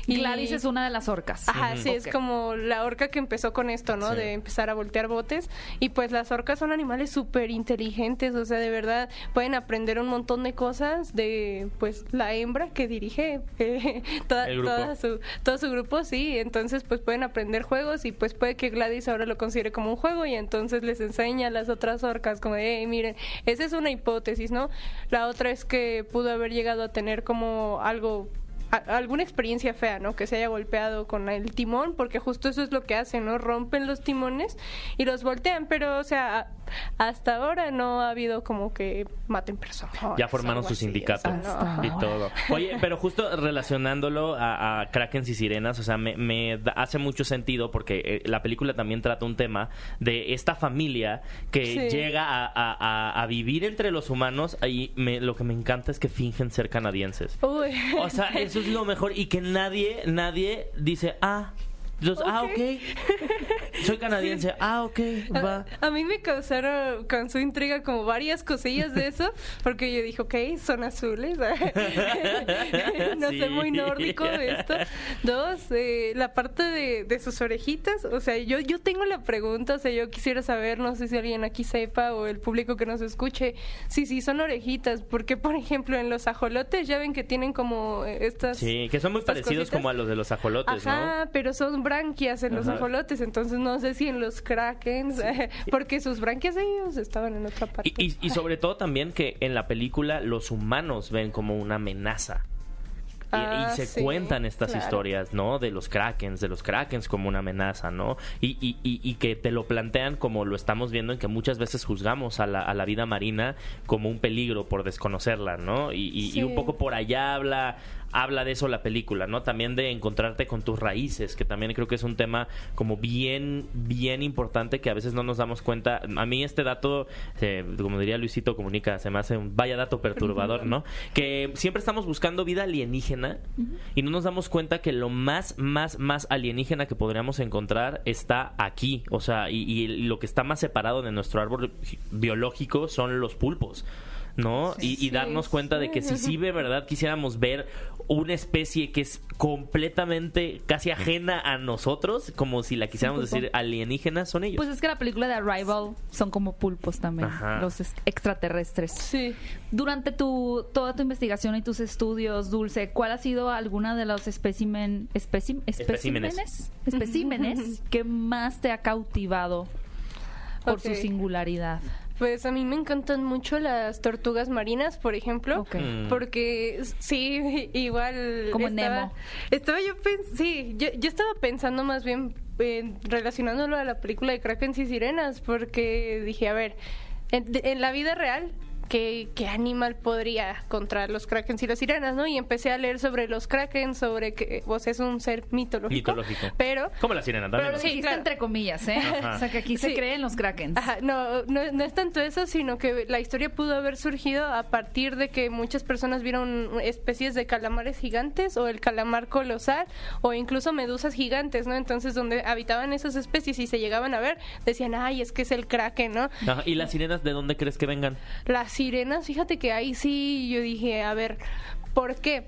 Y Gladys es una de las orcas. Ajá, sí, es como la orca que empezó con esto, ¿no? Sí. De empezar a voltear botes. Y pues las orcas son animales súper inteligentes, o sea, de verdad pueden aprender un montón de cosas de, pues, la hembra que dirige eh, toda, toda su, todo su grupo, sí. Entonces, pues pueden aprender juegos y pues puede que Gladys ahora lo considere como un juego y entonces les enseña a las otras orcas como de, "Hey, miren, esa es una hipótesis, ¿no? La otra es que pudo haber llegado a tener como algo a- alguna experiencia fea, ¿no? Que se haya golpeado con el timón, porque justo eso es lo que hacen, ¿no? Rompen los timones y los voltean, pero, o sea, hasta ahora no ha habido como que maten personas. Ya formaron su sindicato o sea, no. y todo. Oye, pero justo relacionándolo a, a Krakens y Sirenas, o sea, me, me da- hace mucho sentido porque eh, la película también trata un tema de esta familia que Sí. llega a, a- a- a vivir entre los humanos y me- lo que me encanta es que fingen ser canadienses. Uy. O sea, eso es lo mejor y que nadie, nadie dice, ah, Entonces, ah, ok. Soy canadiense. Ah, ok, va. A, a mí me causaron con su intriga como varias cosillas de eso, porque yo dije, ok, son azules. no sé, Sí. muy nórdico esto. Dos, eh, la parte de, de sus orejitas. O sea, yo, yo tengo la pregunta, o sea, yo quisiera saber, no sé si alguien aquí sepa o el público que nos escuche, si sí son orejitas, porque por ejemplo en los ajolotes ya ven que tienen como eh, estas... Sí, que son muy parecidos cositas. como a los de los ajolotes, Ajá, pero son branquias en los Ajá. ajolotes, entonces no sé si en los krakens, porque sus branquias de ellos estaban en otra parte. Y, y, y sobre todo también que en la película los humanos ven como una amenaza. Y, y Ah, se sí, cuentan estas claro. historias, ¿no? De los krakens, de los krakens como una amenaza, ¿no? Y, y, y, y que te lo plantean como lo estamos viendo en que muchas veces juzgamos a la, a la vida marina como un peligro por desconocerla, ¿no? Y, y- y Sí. un poco por allá habla habla de eso la película, ¿no? También de encontrarte con tus raíces, que también creo que es un tema como bien, bien importante que a veces no nos damos cuenta. A mí este dato, eh, como diría Luisito Comunica, se me hace un vaya dato perturbador, ¿no? Que siempre estamos buscando vida alienígena y no nos damos cuenta que lo más, más, más alienígena que podríamos encontrar está aquí. O sea, y, y lo que está más separado de nuestro árbol biológico son los pulpos. ¿No? Y, y Sí, darnos cuenta de que si sí de verdad quisiéramos ver una especie que es completamente casi ajena a nosotros, como si la quisiéramos decir alienígena, son ellos. Pues es que la película de Arrival son como pulpos también, Ajá. los es- extraterrestres. Sí. Durante tu toda tu investigación y tus estudios, Dulce, ¿cuál ha sido alguna de los espécimen, espécim- Especímenes. especímenes, que más te ha cautivado por su singularidad? Pues a mí me encantan mucho las tortugas marinas, por ejemplo. Ok. Mm. Porque sí, igual. Como estaba, Nemo. Estaba yo pens- sí, yo, yo estaba pensando más bien en- relacionándolo a la película de Kraken y Sirenas, porque dije, a ver, en la vida real. ¿Qué, ¿Qué animal podría contra los krakens y las sirenas, no? Y empecé a leer sobre los krakens, sobre que o sea, es un ser mitológico. Mitológico. Pero Como la sirena también. Pero ¿no? sí, claro. entre comillas, ¿eh? Ajá. O sea, que aquí se Sí. creen los krakens. Ajá, no, no, no es tanto eso, sino que la historia pudo haber surgido a partir de que muchas personas vieron especies de calamares gigantes o el calamar colosal o incluso medusas gigantes, ¿no? Entonces, donde habitaban esas especies y se llegaban a ver, decían, ay, es que es el kraken, ¿no? Ajá, ¿Y las sirenas de dónde crees que vengan? Las sirenas, fíjate que ahí sí yo dije, a ver, ¿por qué?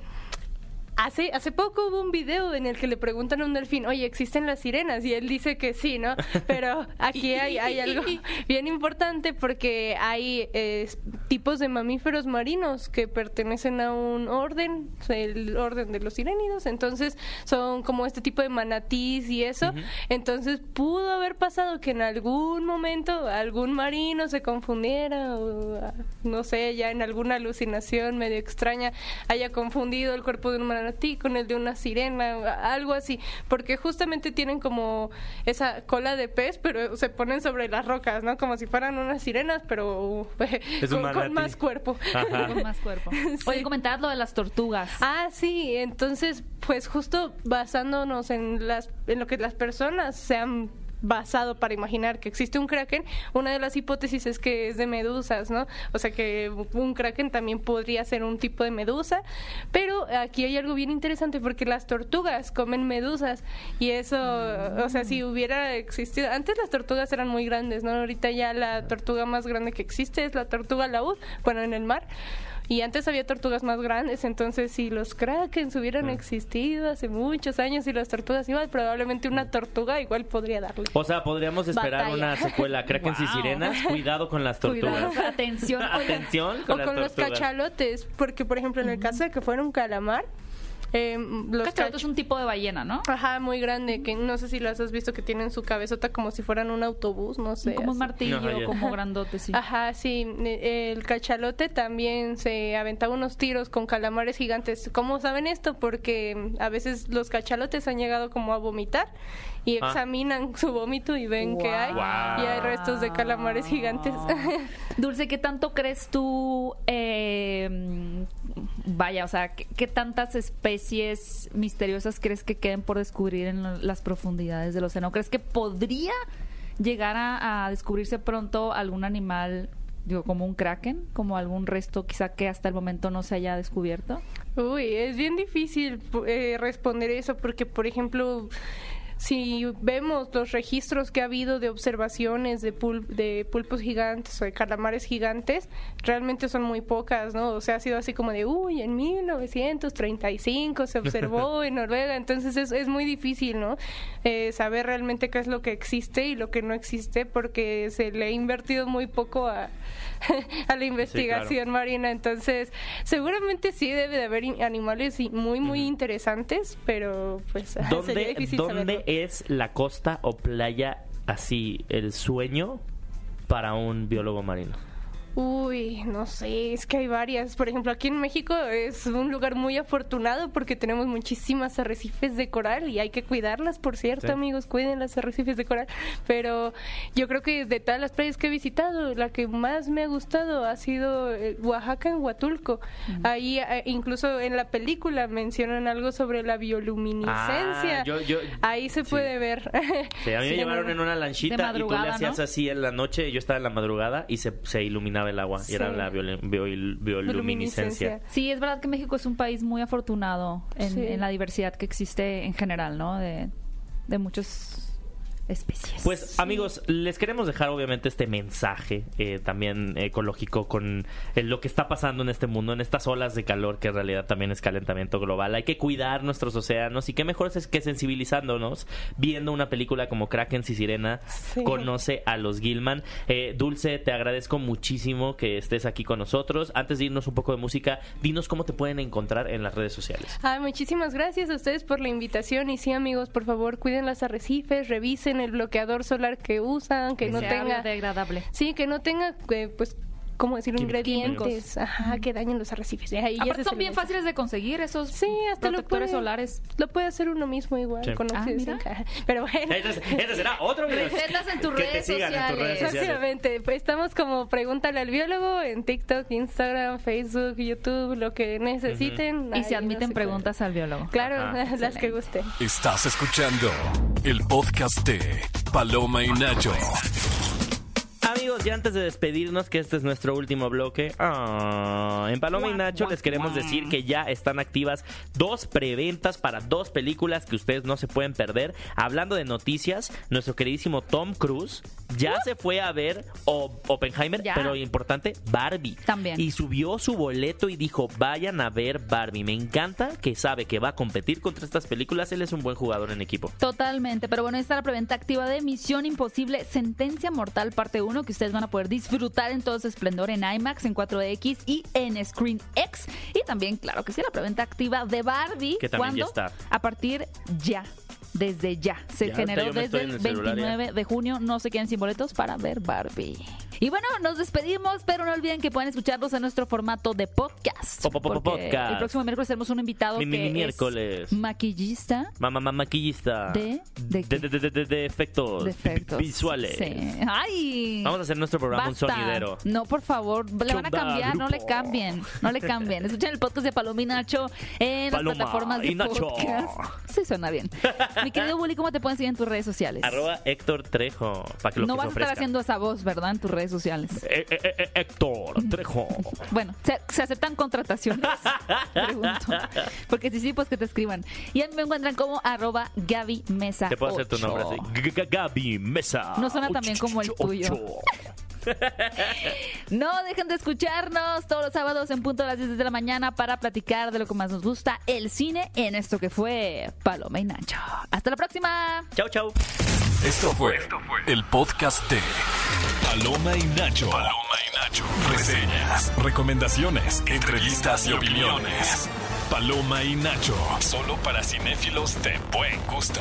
Hace, hace poco hubo un video en el que le preguntan a un delfín, oye, ¿existen las sirenas? Y él dice que sí, ¿no? Pero aquí hay, hay algo bien importante porque hay eh, tipos de mamíferos marinos que pertenecen a un orden, el orden de los sirénidos, entonces son como este tipo de manatís y eso. Entonces pudo haber pasado que en algún momento algún marino se confundiera o ah, no sé, ya en alguna alucinación medio extraña haya confundido el cuerpo de un manatí con el de una sirena, o algo así, porque justamente tienen como esa cola de pez, pero se ponen sobre las rocas, ¿no? Como si fueran unas sirenas, pero Es con, más cuerpo. Ajá. Con más cuerpo. Oye, comentabas lo de las tortugas. Ah, sí, entonces, pues justo basándonos en las en lo que las personas se han basado para imaginar que existe un kraken, una de las hipótesis es que es de medusas, ¿no? O sea que un kraken también podría ser un tipo de medusa, pero aquí hay algo bien interesante porque las tortugas comen medusas y eso, o sea, si hubiera existido, antes las tortugas eran muy grandes, ¿no? Ahorita ya la tortuga más grande que existe es la tortuga laúd, bueno, en el mar. Y antes había tortugas más grandes, entonces si los krakens hubieran existido hace muchos años y las tortugas igual, probablemente una tortuga igual podría darle. O sea, podríamos esperar Batalla. una secuela. Krakens y sirenas, cuidado con las tortugas. Cuidado, atención. Atención con o las con los cachalotes, porque por ejemplo en el caso de que fuera un calamar, eh, los Cachalote cach- es un tipo de ballena, ¿no? Ajá, muy grande, que no sé si las has visto que tienen su cabezota como si fueran un autobús, no sé. como un martillo, Ajá, como grandote, sí. Ajá, sí. El cachalote también se aventaba unos tiros con calamares gigantes. ¿Cómo saben esto? Porque mm, a veces los cachalotes han llegado como a vomitar y Ah. examinan su vómito y ven que hay Guau. y hay restos de calamares gigantes. Dulce, ¿qué tanto crees tú, eh, vaya, o sea, ¿qué, qué tantas especies misteriosas crees que queden por descubrir en lo- las profundidades del océano? ¿Crees que podría llegar a, a descubrirse pronto algún animal, digo, como un kraken, como algún resto quizá que hasta el momento no se haya descubierto? Uy, es bien difícil eh, responder eso porque, por ejemplo, si vemos los registros que ha habido de observaciones de, pul- de pulpos gigantes o de calamares gigantes, realmente son muy pocas, ¿no? O sea, ha sido así como de, uy, en 1935 se observó en Noruega, entonces es, es muy difícil, ¿no? Eh, saber realmente qué es lo que existe y lo que no existe porque se le ha invertido muy poco a, a la investigación marina, entonces seguramente sí debe de haber animales muy, muy interesantes, pero pues sería ¿Dónde, difícil ¿dónde saberlo. Es la costa o playa así, el sueño para un biólogo marino? Uy, no sé, es que hay varias. Por ejemplo, aquí en México es un lugar muy afortunado porque tenemos muchísimas arrecifes de coral y hay que cuidarlas, por cierto, Sí. amigos, cuiden las arrecifes de coral. Pero yo creo que de todas las playas que he visitado, la que más me ha gustado ha sido eh, Oaxaca en Huatulco. Ahí, eh, incluso en la película mencionan algo sobre la bioluminiscencia. Ah, yo- yo- Ahí se sí. puede ver. Sí, a mí me llevaron en una lanchita y tú le hacías ¿no? así en la noche, yo estaba en la madrugada y se, se iluminaba el agua y era la biol- biol- bioluminiscencia. Sí, es verdad que México es un país muy afortunado en, Sí. en la diversidad que existe en general, ¿no? De, de muchas especies. Pues amigos, les queremos dejar obviamente este mensaje eh, también ecológico con eh, lo que está pasando en este mundo, en estas olas de calor que en realidad también es calentamiento global. Hay que cuidar nuestros océanos y qué mejor es que sensibilizándonos viendo una película como Kraken y Sirena Sí. conoce a los Gilman. Eh, Dulce, te agradezco muchísimo que estés aquí con nosotros. Antes de irnos un poco de música, dinos cómo te pueden encontrar en las redes sociales. Ah, muchísimas gracias a ustedes por la invitación y sí amigos, por favor cuiden las arrecifes, revisen el bloqueador solar que usan, que no sea tenga, biodegradable. sí, que no tenga, eh, pues, ¿cómo? Químicos. Ingredientes, ajá, que dañen los arrecifes. Eh, ahí Aparte son bien fáciles de conseguir esos Sí, hasta lo protectores puede, solares. Lo puede hacer uno mismo igual, Sí. con Ah. Pero bueno. Ese, ese será otro video. Recetas en tus redes sociales. Exactamente, pues estamos como Pregúntale al biólogo en TikTok, Instagram, Facebook, YouTube, lo que necesiten. Y ahí se admiten nos- preguntas al biólogo. Claro, Ajá, las que guste. Estás escuchando el podcast de Paloma y Nacho. Amigos, ya antes de despedirnos, que este es nuestro último bloque, ah, en Paloma y Nacho les queremos decir que ya están activas dos preventas para dos películas que ustedes no se pueden perder. Hablando de noticias, nuestro queridísimo Tom Cruise ya se fue a ver O- Oppenheimer, Ya. pero importante, Barbie. También. Y subió su boleto y dijo, vayan a ver Barbie. Me encanta que sabe que va a competir contra estas películas. Él es un buen jugador en equipo. Totalmente, pero bueno, está la preventa activa de Misión Imposible, Sentencia Mortal, parte 1, que ustedes van a poder disfrutar en todo su esplendor en IMAX, en 4DX y en Screen X. Y también, claro que sí, la preventa activa de Barbie. Que también ya ¿Cuándo? está. A partir ya. Desde ya. Se Ya, generó desde el el celular ya. 29 de junio. No se queden sin boletos para ver Barbie. Y bueno, nos despedimos, pero no olviden que pueden escucharnos en nuestro formato de podcast. Po- po- po- porque podcast. El próximo miércoles tenemos un invitado Mi- mi- que miércoles. es maquillista. Mamá, mamá, maquillista. ¿De? ¿De de, de- de- de- de efectos, de efectos. vi- visuales. Sí. ¡Ay! Vamos a hacer nuestro programa Basta. un sonidero. No, por favor, le van a cambiar, no le cambien, no le cambien. Escuchen el podcast de Paloma y Nacho en Paloma las plataformas de y Nacho. podcast. Sí, suena bien. Mi querido Bully, ¿cómo te pueden seguir en tus redes sociales? Arroba Héctor Trejo. Para que lo no que vas a estar haciendo esa voz, ¿verdad? En tus redes sociales. Eh, eh, eh, eh, Héctor Trejo. Bueno, ¿se, se aceptan contrataciones? Pregunto. Porque si sí, pues que te escriban. Y a mí me encuentran como arroba Gaby Mesa. Te puedo hacer tu nombre así. G- G- Gaby Mesa. No suena tan bien como el tuyo. No dejen de escucharnos todos los sábados en punto a las 10 de la mañana para platicar de lo que más nos gusta, el cine, en esto que fue Paloma y Nacho. Hasta la próxima. Chau, chau. Esto fue el podcast de Paloma y Nacho. Paloma y Nacho. Reseñas, recomendaciones, entrevistas y opiniones. Paloma y Nacho. Solo para cinéfilos de buen gusto.